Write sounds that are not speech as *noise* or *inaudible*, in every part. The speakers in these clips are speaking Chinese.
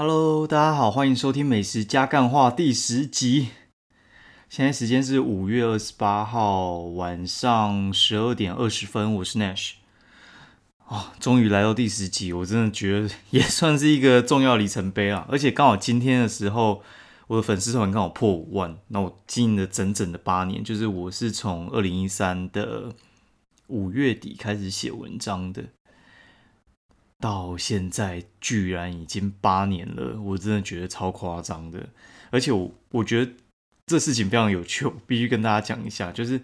Hello，大家好，欢迎收听《美食加干话》第十集。现在时间是五月二十八号晚上十二点二十分，我是 Nash。哦，终于来到第十集，我真的觉得也算是一个重要里程碑啊！而且刚好今天的时候，我的粉丝团刚好破五万，那我经营了整整的八年，就是我是从二零一三的五月底开始写文章的。到现在居然已经八年了，我真的觉得超夸张的。而且我我觉得这事情非常有趣，必须跟大家讲一下。就是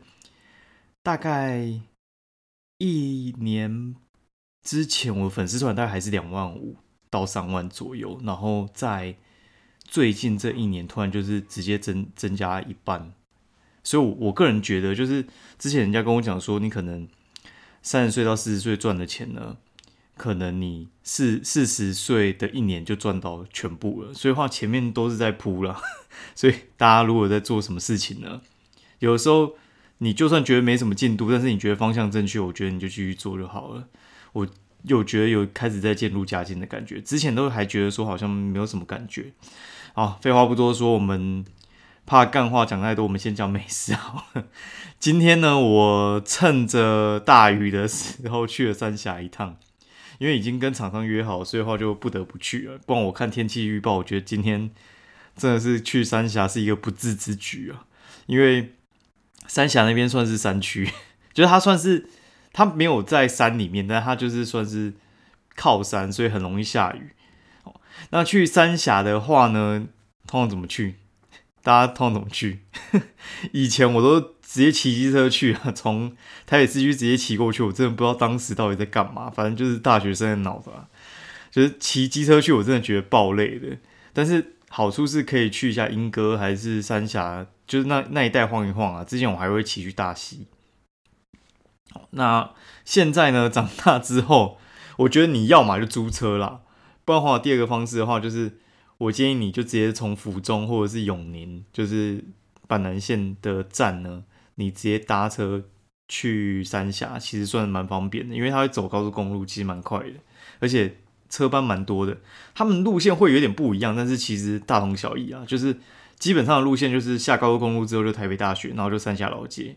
大概一年之前，我粉丝团大概还是两万五到三万左右，然后在最近这一年，突然就是直接增增加一半。所以，我我个人觉得，就是之前人家跟我讲说，你可能三十岁到四十岁赚的钱呢。可能你四四十岁的一年就赚到全部了，所以话前面都是在铺了。*laughs* 所以大家如果在做什么事情呢？有时候你就算觉得没什么进度，但是你觉得方向正确，我觉得你就继续做就好了。我有觉得有开始在渐入佳境的感觉，之前都还觉得说好像没有什么感觉。好，废话不多说，我们怕干话讲太多，我们先讲美食好了。*laughs* 今天呢，我趁着大雨的时候去了三峡一趟。因为已经跟厂商约好，所以话就不得不去了。不然我看天气预报，我觉得今天真的是去三峡是一个不智之举啊。因为三峡那边算是山区，*laughs* 就是它算是它没有在山里面，但它就是算是靠山，所以很容易下雨。那去三峡的话呢，通常怎么去？大家通常怎么去？*laughs* 以前我都。直接骑机车去啊，*laughs* 从台北市区直接骑过去，我真的不知道当时到底在干嘛。反正就是大学生的脑子，就是骑机车去，我真的觉得爆累的。但是好处是可以去一下莺歌还是三峡，就是那那一带晃一晃啊。之前我还会骑去大溪。那现在呢，*laughs* 长大之后，我觉得你要嘛就租车啦，不然的话，第二个方式的话，就是我建议你就直接从府中或者是永宁，就是板南线的站呢。你直接搭车去三峡，其实算蛮方便的，因为它会走高速公路，其实蛮快的，而且车班蛮多的。他们路线会有点不一样，但是其实大同小异啊。就是基本上的路线就是下高速公路之后就台北大学，然后就三峡老街。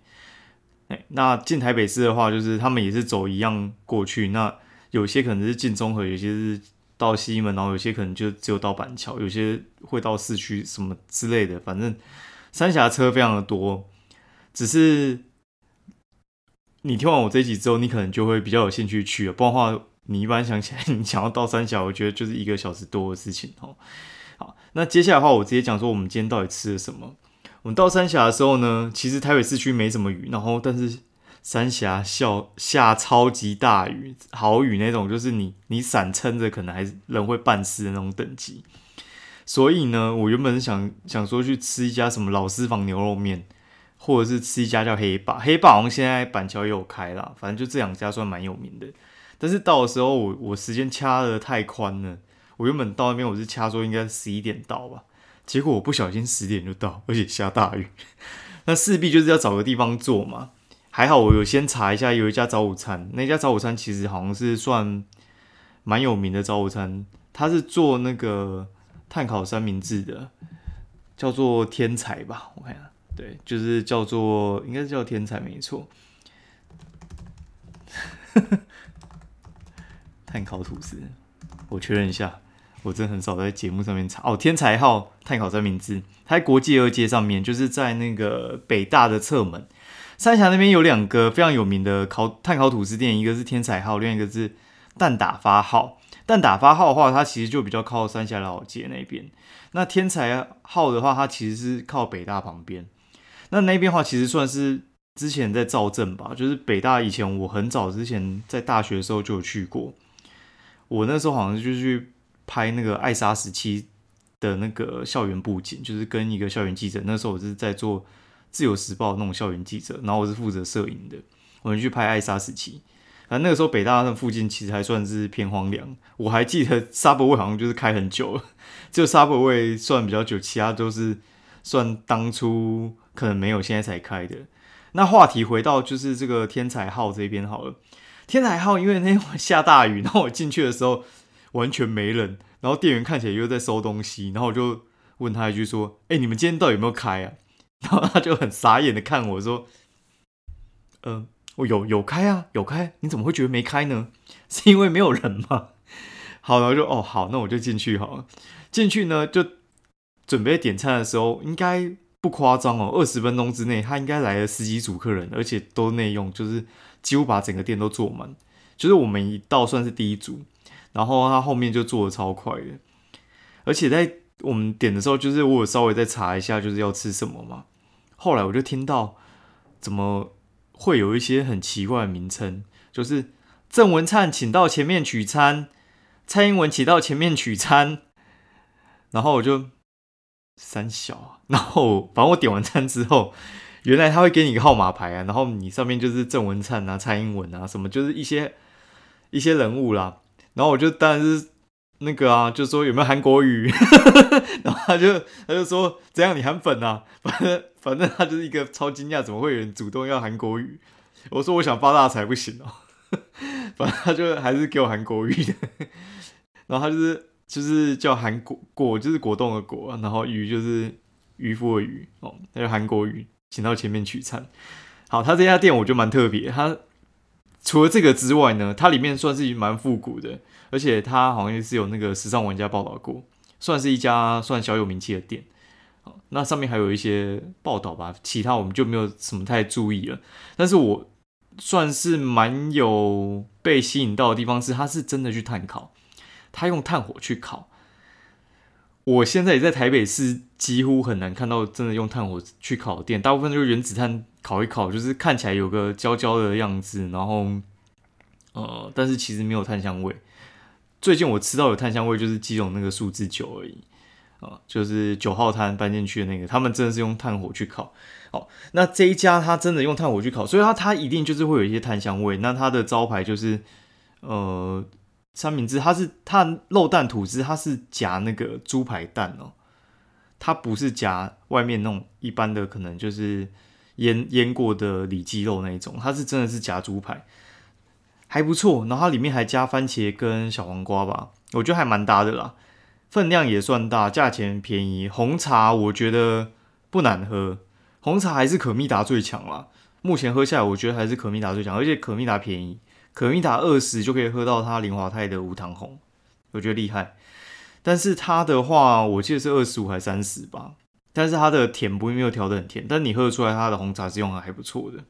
哎，那进台北市的话，就是他们也是走一样过去。那有些可能是进中和，有些是到西门，然后有些可能就只有到板桥，有些会到市区什么之类的。反正三峡车非常的多。只是你听完我这一集之后，你可能就会比较有兴趣去了。不然的话，你一般想起来，*laughs* 你想要到三峡，我觉得就是一个小时多的事情哦。好，那接下来的话，我直接讲说我们今天到底吃了什么。我们到三峡的时候呢，其实台北市区没什么雨，然后但是三峡下下超级大雨，好雨那种，就是你你伞撑着，可能还是人会半湿的那种等级。所以呢，我原本想想说去吃一家什么老私房牛肉面。或者是吃一家叫黑霸，黑霸好像现在板桥也有开啦，反正就这两家算蛮有名的。但是到的时候，我我时间掐的太宽了，我原本到那边我是掐说应该十一点到吧，结果我不小心十点就到，而且下大雨，*laughs* 那势必就是要找个地方坐嘛。还好我有先查一下，有一家早午餐，那家早午餐其实好像是算蛮有名的早午餐，它是做那个碳烤三明治的，叫做天才吧，我看一下。对，就是叫做，应该是叫天才没错。碳烤吐司，我确认一下，我真的很少在节目上面查哦。天才号碳烤三明治，它在国际二街上面，就是在那个北大的侧门。三峡那边有两个非常有名的烤碳烤吐司店，一个是天才号，另一个是蛋打发号。蛋打发号的话，它其实就比较靠三峡老街那边。那天才号的话，它其实是靠北大旁边。那那边话其实算是之前在造镇吧，就是北大以前我很早之前在大学的时候就有去过，我那时候好像就去拍那个《爱莎时期》的那个校园布景，就是跟一个校园记者，那时候我是在做《自由时报》那种校园记者，然后我是负责摄影的，我们去拍《爱莎时期》。反正那个时候北大那附近其实还算是偏荒凉，我还记得 Subway 好像就是开很久了，只有 Subway 算比较久，其他都是算当初。可能没有，现在才开的。那话题回到就是这个天才号这边好了。天才号因为那天下大雨，然后我进去的时候完全没人，然后店员看起来又在收东西，然后我就问他一句说：“哎，你们今天到底有没有开啊？” *laughs* 然后他就很傻眼的看我说：“嗯，我有有开啊，有开，你怎么会觉得没开呢？是因为没有人吗？” *laughs* 好，然后就哦好，那我就进去好了。进去呢，就准备点餐的时候，应该不夸张哦，二十分钟之内他应该来了十几组客人，而且都内用，就是几乎把整个店都坐满。就是我们一到算是第一组，然后他后面就做的超快的，而且在我们点的时候，就是我有稍微再查一下就是要吃什么嘛。后来我就听到怎么会有一些很奇怪的名称，就是郑文灿请到前面取餐，蔡英文请到前面取餐，然后我就三小，*laughs* 然后反正我点完餐之后。原来他会给你一个号码牌啊，然后你上面就是郑文灿啊、蔡英文啊什么，就是一些一些人物啦。然后我就当然是那个啊，就说有没有韩国语，*laughs* 然后他就他就说怎样你韩粉啊？*laughs* 反正反正他就是一个超惊讶，怎么会有人主动要韩国语？我说我想发大财不行哦，反正他就还是给我韩国语的。然后他就是就是叫韩国果，就是果冻的果，然后鱼就是渔夫的渔哦，那就韩国语。请到前面取餐。好，他这家店我觉得蛮特别。他除了这个之外呢，它里面算是蛮复古的，而且它好像是有那个时尚玩家报道过，算是一家算小有名气的店。那上面还有一些报道吧，其他我们就没有什么太注意了。但是我算是蛮有被吸引到的地方是，他是真的去炭烤，他用炭火去烤。我现在也在台北市，几乎很难看到真的用炭火去烤店，大部分就是原子炭烤一烤，就是看起来有个焦焦的样子，然后呃，但是其实没有炭香味。最近我吃到有炭香味，就是基隆那个数字九而已啊，就是九号摊搬进去的那个，他们真的是用炭火去烤。好，那这一家他真的用炭火去烤，所以它它一定就是会有一些炭香味。那它的招牌就是呃。三明治，它是它肉蛋吐司，它是夹那个猪排蛋哦，它不是夹外面那种一般的，可能就是腌腌过的里脊肉那一种，它是真的是夹猪排，还不错。然后它里面还加番茄跟小黄瓜吧，我觉得还蛮搭的啦，分量也算大，价钱便宜。红茶我觉得不难喝，红茶还是可蜜达最强啦。目前喝下来，我觉得还是可蜜达最强，而且可蜜达便宜。可一打二十就可以喝到它林华泰的无糖红，我觉得厉害。但是它的话，我记得是二十五还三十吧。但是它的甜不会没有调的很甜，但你喝得出来它的红茶是用的还不错的。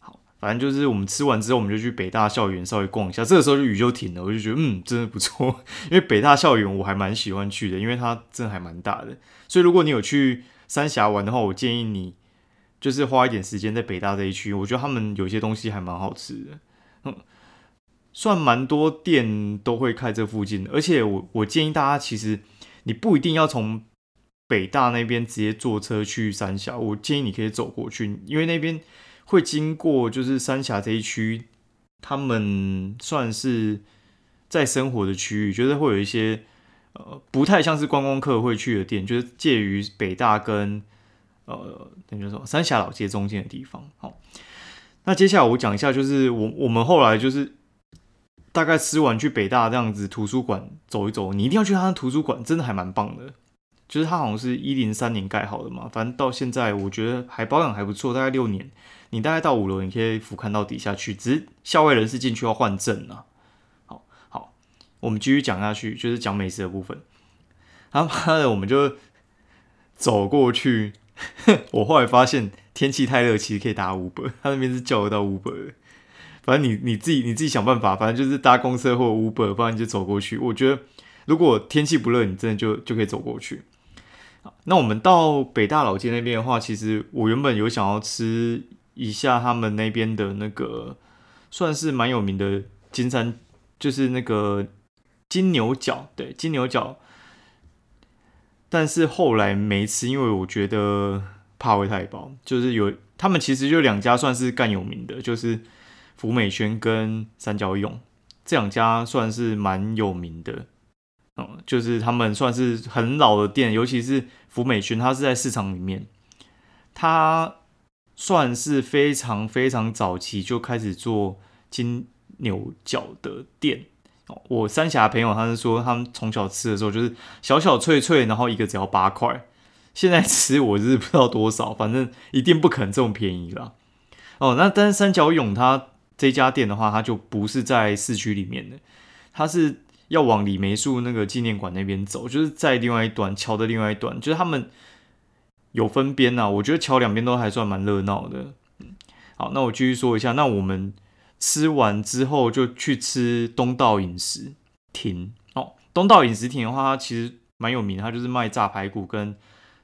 好，反正就是我们吃完之后，我们就去北大校园稍微逛一下。这个时候就雨就停了，我就觉得嗯，真的不错。*laughs* 因为北大校园我还蛮喜欢去的，因为它真的还蛮大的。所以如果你有去三峡玩的话，我建议你。就是花一点时间在北大这一区，我觉得他们有些东西还蛮好吃的，嗯，算蛮多店都会开这附近。而且我我建议大家，其实你不一定要从北大那边直接坐车去三峡，我建议你可以走过去，因为那边会经过就是三峡这一区，他们算是在生活的区域，觉得会有一些呃不太像是观光客会去的店，就是介于北大跟。呃，等于说三峡老街中间的地方。好，那接下来我讲一下，就是我我们后来就是大概吃完去北大这样子图书馆走一走，你一定要去他的图书馆，真的还蛮棒的。就是他好像是一零三年盖好的嘛，反正到现在我觉得还保养还不错，大概六年。你大概到五楼，你可以俯瞰到底下去，只是校外人士进去要换证啊。好好，我们继续讲下去，就是讲美食的部分。他妈的，我们就走过去。*laughs* 我后来发现天气太热，其实可以搭 Uber，他那边是叫得到 Uber 的。反正你你自己你自己想办法，反正就是搭公车或 Uber，不然你就走过去。我觉得如果天气不热，你真的就就可以走过去。那我们到北大老街那边的话，其实我原本有想要吃一下他们那边的那个算是蛮有名的金山，就是那个金牛角，对，金牛角。但是后来没吃，因为我觉得怕会太饱。就是有他们其实就两家算是干有名的，就是福美轩跟三角涌这两家算是蛮有名的。嗯，就是他们算是很老的店，尤其是福美轩，它是在市场里面，它算是非常非常早期就开始做金牛角的店。我三峡朋友他是说，他们从小吃的时候就是小小脆脆，然后一个只要八块。现在吃我是不知道多少，反正一定不可能这么便宜啦。哦，那但是三角涌它这家店的话，它就不是在市区里面的，它是要往李梅树那个纪念馆那边走，就是在另外一段桥的另外一段，就是他们有分边呐。我觉得桥两边都还算蛮热闹的。嗯，好，那我继续说一下，那我们吃完之后就去吃东道饮食亭。哦，东道饮食亭的话，它其实蛮有名，它就是卖炸排骨跟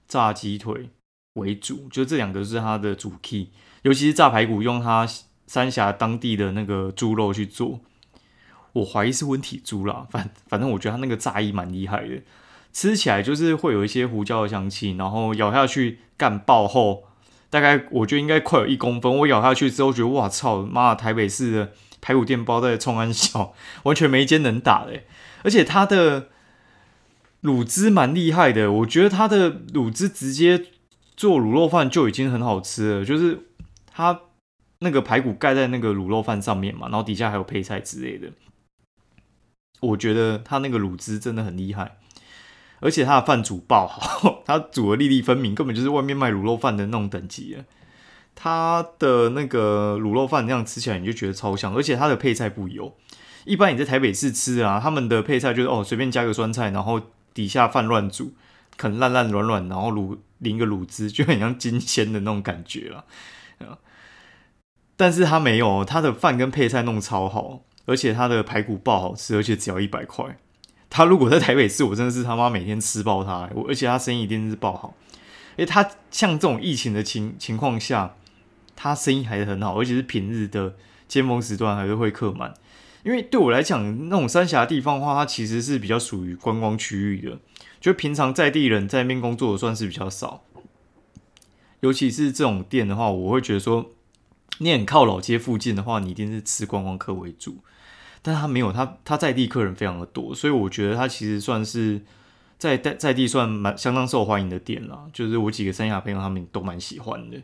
炸鸡腿为主，就这两个是它的主 key。尤其是炸排骨，用它三峡当地的那个猪肉去做，我怀疑是温体猪啦。反反正我觉得它那个炸衣蛮厉害的，吃起来就是会有一些胡椒的香气，然后咬下去干爆后，大概我觉得应该快有一公分。我咬下去之后觉得哇操，妈台北市的排骨店包在冲安小，完全没一间能打的。而且它的卤汁蛮厉害的，我觉得它的卤汁直接做卤肉饭就已经很好吃了，就是。它那个排骨盖在那个卤肉饭上面嘛，然后底下还有配菜之类的。我觉得它那个卤汁真的很厉害，而且他的饭煮爆好，*laughs* 他煮的粒粒分明，根本就是外面卖卤肉饭的那种等级他。的那个卤肉饭那样吃起来你就觉得超香，而且他的配菜不油。一般你在台北市吃啊，他们的配菜就是哦随便加个酸菜，然后底下饭乱煮，啃烂烂软软，然后卤淋个卤汁，就很像金鲜的那种感觉了。但是他没有，他的饭跟配菜弄超好，而且他的排骨爆好吃，而且只要一百块。他如果在台北市，我真的是他妈每天吃爆他，我而且他生意一定是爆好。因为，他像这种疫情的情情况下，他生意还是很好，而且是平日的尖峰时段还是会客满。因为对我来讲，那种三峡地方的话，它其实是比较属于观光区域的，就平常在地人在那边工作的算是比较少。尤其是这种店的话，我会觉得说。你很靠老街附近的话，你一定是吃观光客为主，但他没有，他他在地客人非常的多，所以我觉得他其实算是在在在地算蛮相当受欢迎的店啦。就是我几个三亚朋友他们都蛮喜欢的。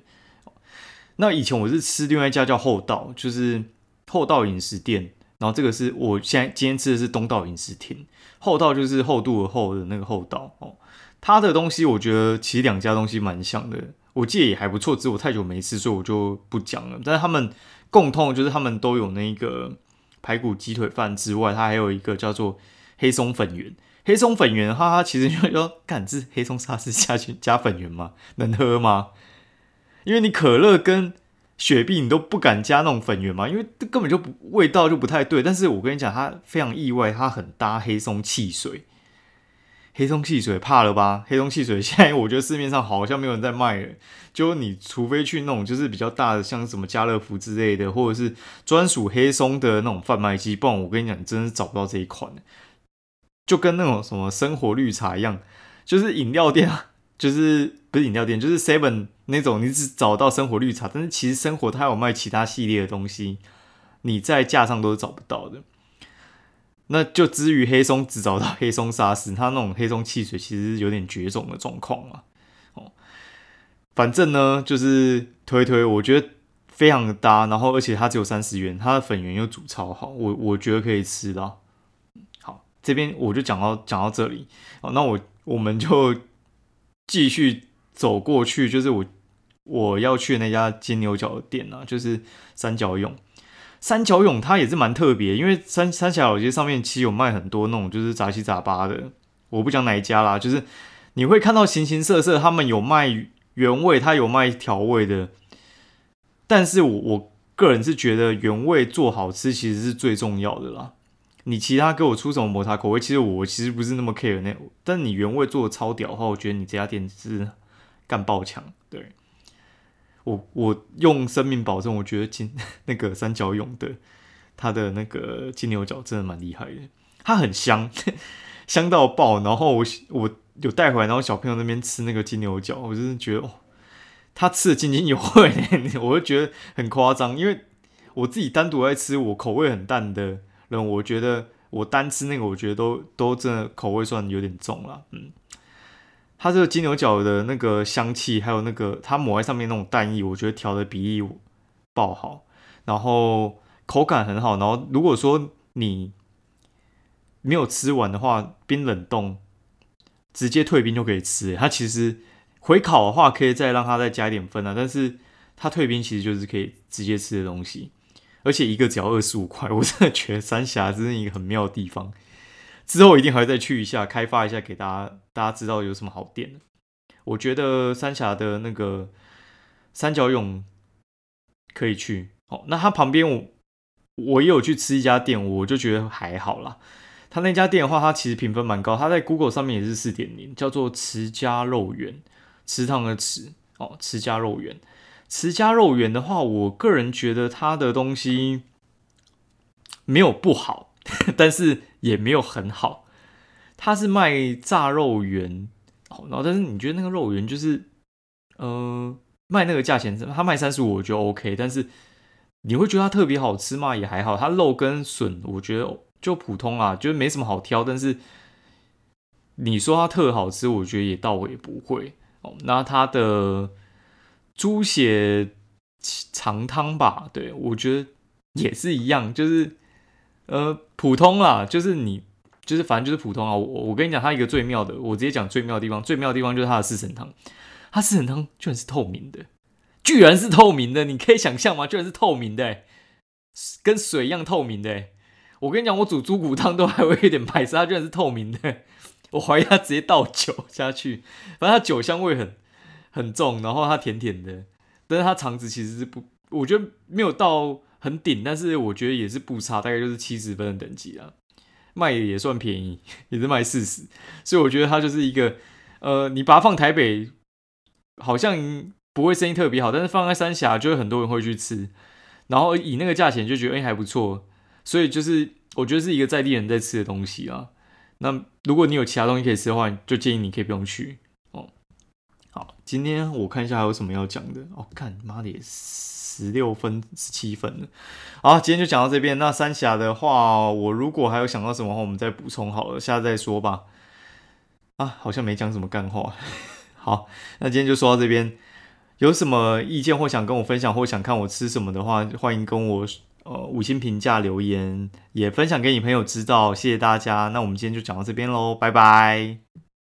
那以前我是吃另外一家叫厚道，就是厚道饮食店，然后这个是我现在今天吃的是东道饮食厅。厚道就是厚度的厚的那个厚道哦，它的东西我觉得其实两家东西蛮像的。我记得也还不错，只是我太久没吃，所以我就不讲了。但是他们共通就是他们都有那个排骨鸡腿饭之外，它还有一个叫做黑松粉圆。黑松粉圆哈，它其实就说，干这黑松沙士下去加粉圆吗？*laughs* 能喝吗？因为你可乐跟雪碧你都不敢加那种粉圆嘛，因为根本就不味道就不太对。但是我跟你讲，它非常意外，它很搭黑松汽水。黑松汽水怕了吧？*laughs* 黑松汽水现在我觉得市面上好像没有人在卖了，就你除非去那种就是比较大的，像什么家乐福之类的，或者是专属黑松的那种贩卖机，不然我跟你讲，你真的是找不到这一款。就跟那种什么生活绿茶一样，就是饮料店啊，*laughs* 就是不是饮料店，就是 Seven 那种，你只找到生活绿茶，但是其实生活它有卖其他系列的东西，你在架上都是找不到的。那就至于黑松只找到黑松沙士，它那种黑松汽水其实有点绝种的状况嘛。哦，反正呢就是推推，我觉得非常的搭，然后而且它只有三十元，它的粉圆又煮超好，我我觉得可以吃到。好，这边我就讲到讲到这里，好，那我我们就继续走过去，就是我我要去的那家金牛角的店啊，就是三角涌。三角涌它也是蛮特别，因为三三峡老街上面其实有卖很多那种就是杂七杂八的，我不讲哪一家啦，就是你会看到形形色色，他们有卖原味，他有卖调味的，但是我我个人是觉得原味做好吃其实是最重要的啦。你其他给我出什么抹茶口味，其实我其实不是那么 care 那，但你原味做的超屌的话，我觉得你这家店是干爆强，对。我我用生命保证，我觉得金那个三角蛹的，它的那个金牛角真的蛮厉害的，它很香，*laughs* 香到爆。然后我我有带回来，然后小朋友那边吃那个金牛角，我真的觉得哦，他吃的津津有味，*laughs* 我就觉得很夸张。因为我自己单独在吃，我口味很淡的人，我觉得我单吃那个，我觉得都都真的口味算有点重了，嗯。它这个金牛角的那个香气，还有那个它抹在上面那种蛋液，我觉得调的比例爆好，然后口感很好。然后如果说你没有吃完的话，冰冷冻直接退冰就可以吃。它其实回烤的话，可以再让它再加一点分啊，但是它退冰其实就是可以直接吃的东西，而且一个只要二十五块，我真的觉得三峡真是一个很妙的地方。之后一定还会再去一下，开发一下给大家，大家知道有什么好店。我觉得三峡的那个三角涌可以去。哦，那它旁边我我也有去吃一家店，我就觉得还好啦。他那家店的话，它其实评分蛮高，它在 Google 上面也是四点零，叫做慈家肉圆，池塘的池哦，慈家肉圆。慈家肉圆的话，我个人觉得它的东西没有不好，*laughs* 但是也没有很好。他是卖炸肉圆，然后但是你觉得那个肉圆就是，呃，卖那个价钱，他卖三十五我觉得 OK，但是你会觉得它特别好吃吗？也还好，它肉跟笋我觉得就普通啊，就是没什么好挑。但是你说它特好吃，我觉得也倒也不会哦。那它的猪血肠汤吧，对我觉得也是一样，就是呃普通啦，就是你就是反正就是普通啊。我我跟你讲，它一个最妙的，我直接讲最妙的地方，最妙的地方就是它的四神汤，它四神汤居然是透明的，居然是透明的，你可以想象吗？居然是透明的，跟水一样透明的。我跟你讲，我煮猪骨汤都还会有点白色，它居然是透明的，我怀疑它直接倒酒下去，反正它酒香味很。很重，然后它甜甜的，但是它肠子其实是不，我觉得没有到很顶，但是我觉得也是不差，大概就是七十分的等级啊，卖也算便宜，也是卖四十，所以我觉得它就是一个，呃，你把它放台北，好像不会生意特别好，但是放在三峡就会很多人会去吃，然后以那个价钱就觉得哎还不错，所以就是我觉得是一个在地人在吃的东西啊。那如果你有其他东西可以吃的话，就建议你可以不用去。今天我看一下还有什么要讲的哦。看你，妈的，十六分、十七分了。好，今天就讲到这边。那三峡的话，我如果还有想到什么话，我们再补充好了，下次再说吧。啊，好像没讲什么干话。*laughs* 好，那今天就说到这边。有什么意见或想跟我分享，或想看我吃什么的话，欢迎跟我呃五星评价留言，也分享给你朋友知道。谢谢大家。那我们今天就讲到这边喽，拜拜。